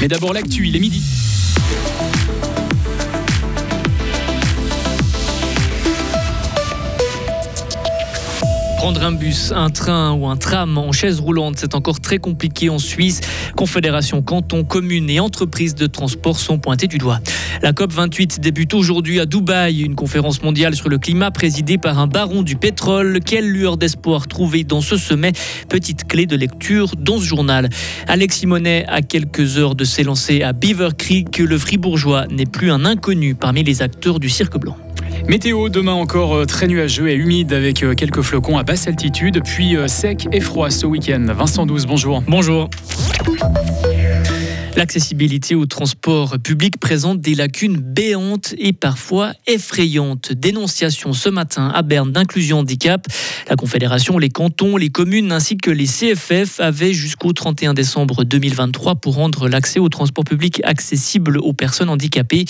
Mais d'abord l'actu, il est midi. Prendre un bus, un train ou un tram en chaise roulante, c'est encore très compliqué en Suisse. Confédération, cantons, communes et entreprises de transport sont pointés du doigt. La COP28 débute aujourd'hui à Dubaï, une conférence mondiale sur le climat présidée par un baron du pétrole. Quelle lueur d'espoir trouvée dans ce sommet? Petite clé de lecture dans ce journal. Alex Simonet, à quelques heures de s'élancer à Beaver Creek, le fribourgeois n'est plus un inconnu parmi les acteurs du cirque blanc. Météo, demain encore euh, très nuageux et humide avec euh, quelques flocons à basse altitude, puis euh, sec et froid ce week-end. Vincent 12, bonjour. Bonjour. L'accessibilité au transport public présente des lacunes béantes et parfois effrayantes. Dénonciation ce matin à Berne d'inclusion handicap. La Confédération, les cantons, les communes ainsi que les CFF avaient jusqu'au 31 décembre 2023 pour rendre l'accès au transport public accessible aux personnes handicapées.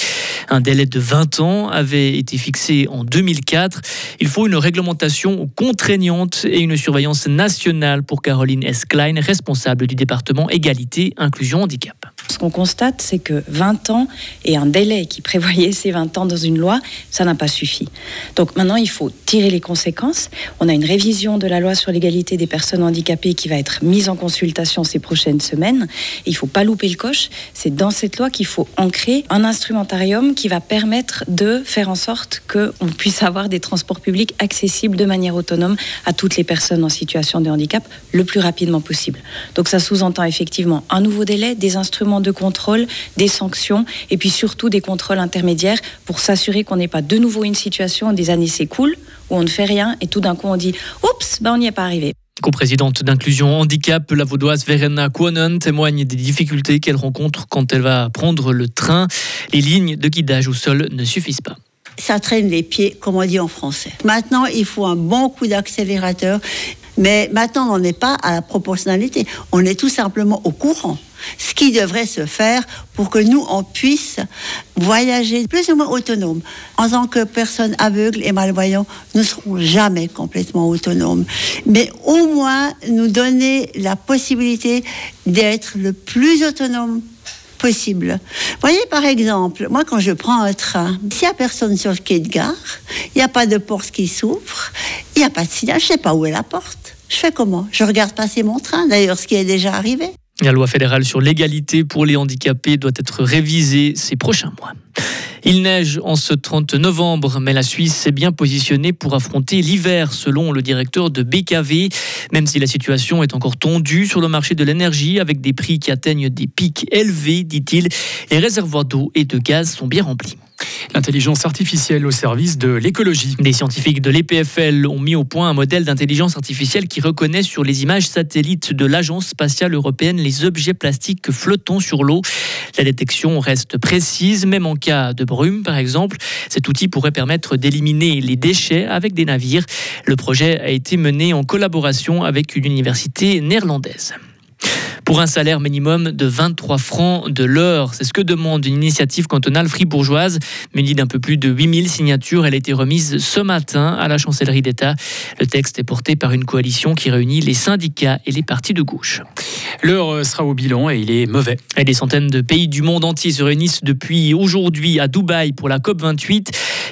Un délai de 20 ans avait été fixé en 2004. Il faut une réglementation contraignante et une surveillance nationale pour Caroline S. Klein, responsable du département Égalité, Inclusion, Handicap. Ce qu'on constate, c'est que 20 ans et un délai qui prévoyait ces 20 ans dans une loi, ça n'a pas suffi. Donc maintenant, il faut tirer les conséquences. On a une révision de la loi sur l'égalité des personnes handicapées qui va être mise en consultation ces prochaines semaines. il ne faut pas louper le coche. C'est dans cette loi qu'il faut ancrer un instrumentarium qui va permettre de faire en sorte qu'on puisse avoir des transports publics accessibles de manière autonome à toutes les personnes en situation de handicap le plus rapidement possible. Donc ça sous-entend effectivement un nouveau délai, des instruments de contrôle, des sanctions et puis surtout des contrôles intermédiaires pour s'assurer qu'on n'ait pas de nouveau une situation, des années s'écoulent, où on ne fait rien et tout d'un coup on dit Oups, ben on n'y est pas arrivé. Co-présidente d'inclusion handicap, la vaudoise Verena Kuonen témoigne des difficultés qu'elle rencontre quand elle va prendre le train. Les lignes de guidage au sol ne suffisent pas ça traîne les pieds, comme on dit en français. Maintenant, il faut un bon coup d'accélérateur, mais maintenant, on n'est pas à la proportionnalité, on est tout simplement au courant ce qui devrait se faire pour que nous, on puisse voyager plus ou moins autonome. En tant que personne aveugle et malvoyant, nous ne serons jamais complètement autonomes. Mais au moins, nous donner la possibilité d'être le plus autonome possible. Voyez, par exemple, moi, quand je prends un train, s'il n'y a personne sur le quai de gare, il n'y a pas de porte qui s'ouvre, il n'y a pas de signal, je ne sais pas où est la porte. Je fais comment? Je regarde passer mon train, d'ailleurs, ce qui est déjà arrivé. La loi fédérale sur l'égalité pour les handicapés doit être révisée ces prochains mois. Il neige en ce 30 novembre, mais la Suisse s'est bien positionnée pour affronter l'hiver, selon le directeur de BKV, même si la situation est encore tendue sur le marché de l'énergie, avec des prix qui atteignent des pics élevés, dit-il. Les réservoirs d'eau et de gaz sont bien remplis. L'intelligence artificielle au service de l'écologie. Des scientifiques de l'EPFL ont mis au point un modèle d'intelligence artificielle qui reconnaît sur les images satellites de l'Agence spatiale européenne les objets plastiques flottant sur l'eau. La détection reste précise, même en cas de brume par exemple. Cet outil pourrait permettre d'éliminer les déchets avec des navires. Le projet a été mené en collaboration avec une université néerlandaise pour un salaire minimum de 23 francs de l'heure. C'est ce que demande une initiative cantonale fribourgeoise. Munie d'un peu plus de 8000 signatures, elle a été remise ce matin à la chancellerie d'État. Le texte est porté par une coalition qui réunit les syndicats et les partis de gauche. L'heure sera au bilan et il est mauvais. Des centaines de pays du monde entier se réunissent depuis aujourd'hui à Dubaï pour la COP28.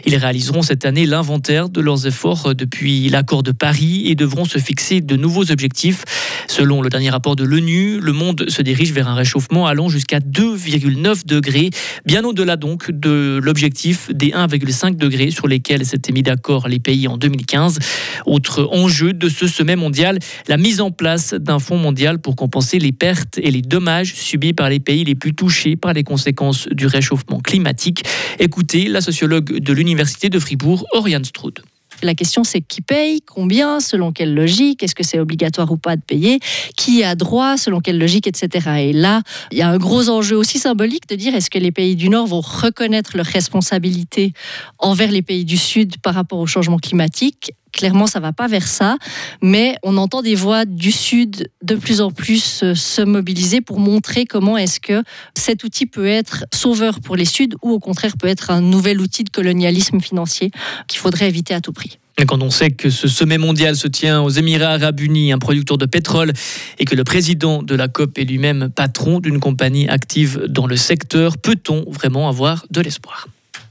Ils réaliseront cette année l'inventaire de leurs efforts depuis l'accord de Paris et devront se fixer de nouveaux objectifs. Selon le dernier rapport de l'ONU, le monde se dirige vers un réchauffement allant jusqu'à 2,9 degrés, bien au-delà donc de l'objectif des 1,5 degrés sur lesquels s'étaient mis d'accord les pays en 2015. Autre enjeu de ce sommet mondial, la mise en place d'un fonds mondial pour compenser les pertes et les dommages subis par les pays les plus touchés par les conséquences du réchauffement climatique. Écoutez la sociologue de l'Université de Fribourg, Oriane Stroud. La question, c'est qui paye, combien, selon quelle logique, est-ce que c'est obligatoire ou pas de payer, qui a droit, selon quelle logique, etc. Et là, il y a un gros enjeu aussi symbolique de dire est-ce que les pays du Nord vont reconnaître leurs responsabilités envers les pays du Sud par rapport au changement climatique? Clairement, ça va pas vers ça, mais on entend des voix du Sud de plus en plus euh, se mobiliser pour montrer comment est-ce que cet outil peut être sauveur pour les Suds ou au contraire peut être un nouvel outil de colonialisme financier qu'il faudrait éviter à tout prix. Quand on sait que ce sommet mondial se tient aux Émirats arabes unis, un producteur de pétrole, et que le président de la COP est lui-même patron d'une compagnie active dans le secteur, peut-on vraiment avoir de l'espoir?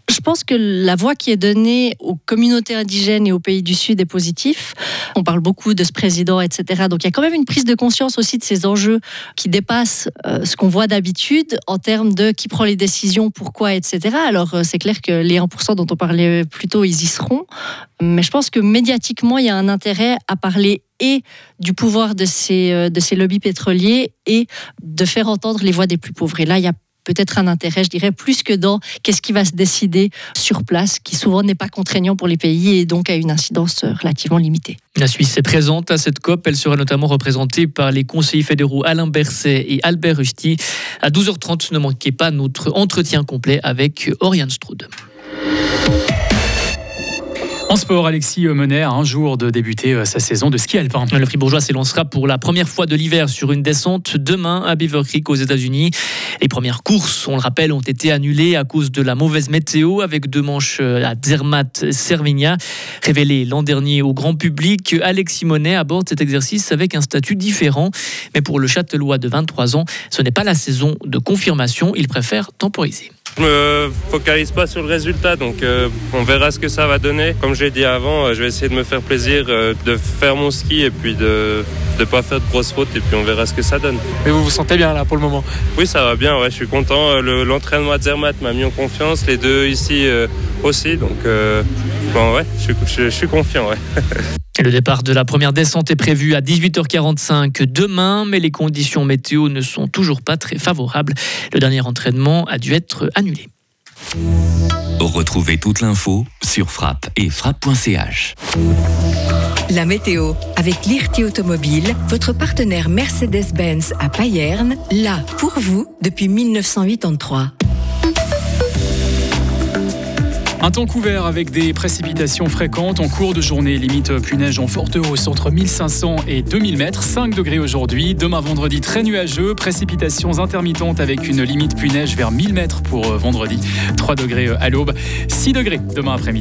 Je pense que la voix qui est donnée aux communautés indigènes et aux pays du Sud est positive. On parle beaucoup de ce président, etc. Donc il y a quand même une prise de conscience aussi de ces enjeux qui dépassent euh, ce qu'on voit d'habitude en termes de qui prend les décisions, pourquoi, etc. Alors euh, c'est clair que les 1% dont on parlait plus tôt, ils y seront. Mais je pense que médiatiquement, il y a un intérêt à parler et du pouvoir de ces, euh, de ces lobbies pétroliers et de faire entendre les voix des plus pauvres. Et là, il y a peut-être un intérêt, je dirais, plus que dans qu'est-ce qui va se décider sur place, qui souvent n'est pas contraignant pour les pays et donc a une incidence relativement limitée. La Suisse est présente à cette COP. Elle sera notamment représentée par les conseillers fédéraux Alain Berset et Albert Rusty. À 12h30, ne manquez pas notre entretien complet avec Oriane Strud. En sport, Alexis Menet a un jour de débuter euh, sa saison de ski alpin. Le Fribourgeois s'élancera pour la première fois de l'hiver sur une descente demain à Beaver Creek aux États-Unis. Les premières courses, on le rappelle, ont été annulées à cause de la mauvaise météo avec deux manches euh, à Zermatt Servigna. Révélé l'an dernier au grand public, Alexis Monet aborde cet exercice avec un statut différent. Mais pour le Châtelois de 23 ans, ce n'est pas la saison de confirmation. Il préfère temporiser. Je me focalise pas sur le résultat, donc euh, on verra ce que ça va donner. Comme j'ai dit avant, euh, je vais essayer de me faire plaisir, euh, de faire mon ski et puis de ne pas faire de grosses fautes et puis on verra ce que ça donne. Mais vous vous sentez bien là pour le moment? Oui, ça va bien, ouais, je suis content. L'entraînement à Zermatt m'a mis en confiance, les deux ici aussi, donc bon, ouais, je suis, je suis confiant. Ouais. Le départ de la première descente est prévu à 18h45 demain, mais les conditions météo ne sont toujours pas très favorables. Le dernier entraînement a dû être annulé. Retrouvez toute l'info sur frappe et frappe.ch. La météo avec l'IRT Automobile, votre partenaire Mercedes-Benz à Payerne, là pour vous depuis 1983. Un temps couvert avec des précipitations fréquentes en cours de journée. Limite neige en forte hausse entre 1500 et 2000 mètres. 5 degrés aujourd'hui. Demain vendredi très nuageux. Précipitations intermittentes avec une limite neige vers 1000 mètres pour vendredi. 3 degrés euh, à l'aube. 6 degrés demain après-midi.